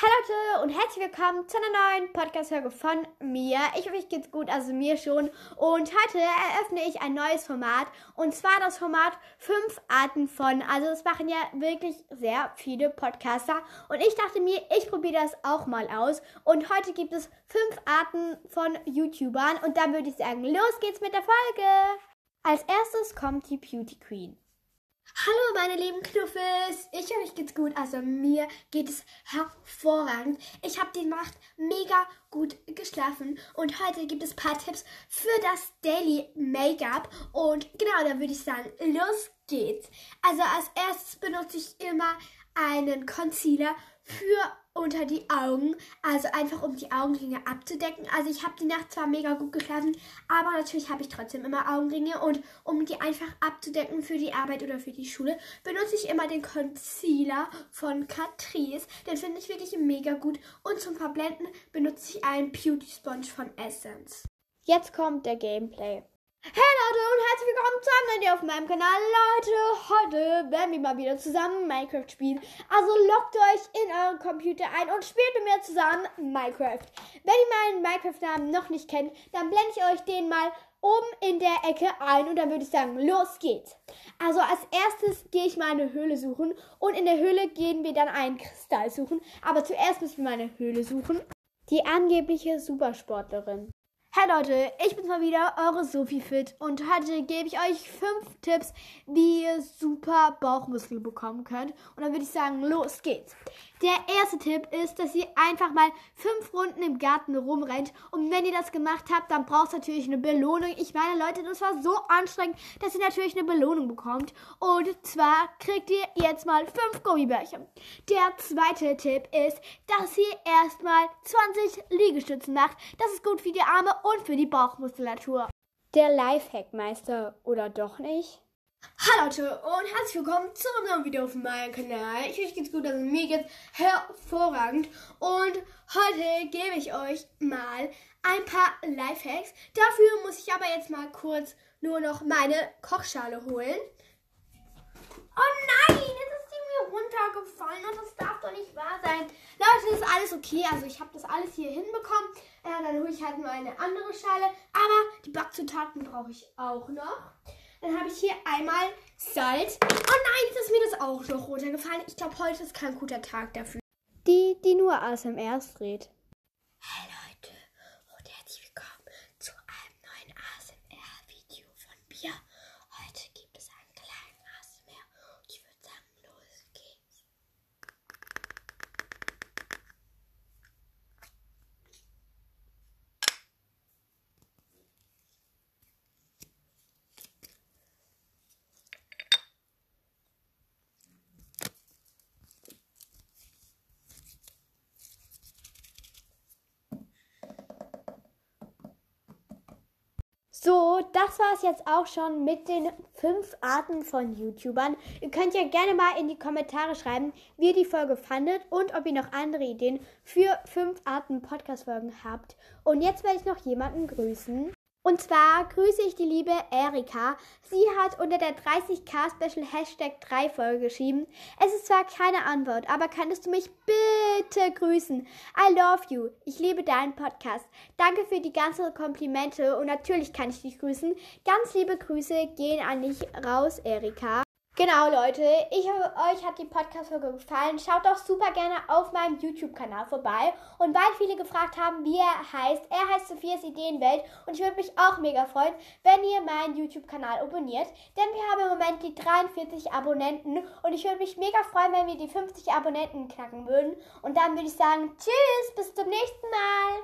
Hallo Leute und herzlich willkommen zu einer neuen Podcast-Folge von mir. Ich hoffe, euch geht's gut, also mir schon. Und heute eröffne ich ein neues Format und zwar das Format 5 Arten von. Also das machen ja wirklich sehr viele Podcaster und ich dachte mir, ich probiere das auch mal aus. Und heute gibt es 5 Arten von YouTubern und dann würde ich sagen, los geht's mit der Folge. Als erstes kommt die Beauty Queen. Hallo meine lieben Knuffels, ich hoffe, euch geht's gut. Also mir geht es hervorragend. Ich habe die Nacht mega gut geschlafen und heute gibt es ein paar Tipps für das Daily Make-up und genau, da würde ich sagen, los geht's. Also als erstes benutze ich immer einen Concealer für unter die Augen, also einfach um die Augenringe abzudecken. Also ich habe die Nacht zwar mega gut geschlafen, aber natürlich habe ich trotzdem immer Augenringe und um die einfach abzudecken für die Arbeit oder für die Schule, benutze ich immer den Concealer von Catrice. Den finde ich wirklich mega gut und zum Verblenden benutze ich einen Beauty Sponge von Essence. Jetzt kommt der Gameplay. Hey Leute und herzlich willkommen zu einem Video auf meinem Kanal. Leute, heute werden wir mal wieder zusammen Minecraft spielen. Also loggt euch in euren Computer ein und spielt mit mir zusammen Minecraft. Wenn ihr meinen Minecraft-Namen noch nicht kennt, dann blende ich euch den mal oben in der Ecke ein und dann würde ich sagen, los geht's. Also als erstes gehe ich mal eine Höhle suchen und in der Höhle gehen wir dann einen Kristall suchen. Aber zuerst müssen wir meine Höhle suchen. Die angebliche Supersportlerin. Hey Leute, ich bin's mal wieder, eure Sophie Fit und heute gebe ich euch fünf Tipps, wie ihr super Bauchmuskeln bekommen könnt. Und dann würde ich sagen, los geht's. Der erste Tipp ist, dass ihr einfach mal fünf Runden im Garten rumrennt. Und wenn ihr das gemacht habt, dann braucht es natürlich eine Belohnung. Ich meine, Leute, das war so anstrengend, dass ihr natürlich eine Belohnung bekommt. Und zwar kriegt ihr jetzt mal fünf Gummibärchen. Der zweite Tipp ist, dass ihr erstmal 20 Liegestützen macht. Das ist gut für die Arme und für die Bauchmuskulatur. Der Lifehackmeister oder doch nicht? Hallo Leute und herzlich willkommen zu einem neuen Video auf meinem Kanal. Ich hoffe, geht's gut, also mir geht's hervorragend. Und heute gebe ich euch mal ein paar Lifehacks. Dafür muss ich aber jetzt mal kurz nur noch meine Kochschale holen. Oh nein, jetzt ist die mir runtergefallen und das darf doch nicht wahr sein. Leute, ist alles okay. Also ich habe das alles hier hinbekommen. Äh, dann hole ich halt nur eine andere Schale. Aber die Backzutaten brauche ich auch noch. Dann habe ich hier einmal Salz. Oh nein, jetzt ist mir das auch noch runtergefallen. Ich glaube, heute ist kein guter Tag dafür. Die, die nur ASMR dreht. Hey Leute und herzlich willkommen zu einem neuen ASMR-Video von mir. Heute gibt es einen kleinen ASMR und ich würde sagen, los geht's. So, das war es jetzt auch schon mit den fünf Arten von YouTubern. Ihr könnt ja gerne mal in die Kommentare schreiben, wie ihr die Folge fandet und ob ihr noch andere Ideen für fünf Arten Podcast-Folgen habt. Und jetzt werde ich noch jemanden grüßen. Und zwar grüße ich die liebe Erika. Sie hat unter der 30k Special Hashtag 3 Folge geschrieben. Es ist zwar keine Antwort, aber könntest du mich bitte grüßen? I love you. Ich liebe deinen Podcast. Danke für die ganzen Komplimente und natürlich kann ich dich grüßen. Ganz liebe Grüße gehen an dich raus, Erika. Genau, Leute. Ich hoffe, euch hat die Podcast-Folge gefallen. Schaut doch super gerne auf meinem YouTube-Kanal vorbei. Und weil viele gefragt haben, wie er heißt, er heißt Sophias Ideenwelt. Und ich würde mich auch mega freuen, wenn ihr meinen YouTube-Kanal abonniert. Denn wir haben im Moment die 43 Abonnenten. Und ich würde mich mega freuen, wenn wir die 50 Abonnenten knacken würden. Und dann würde ich sagen, tschüss, bis zum nächsten Mal.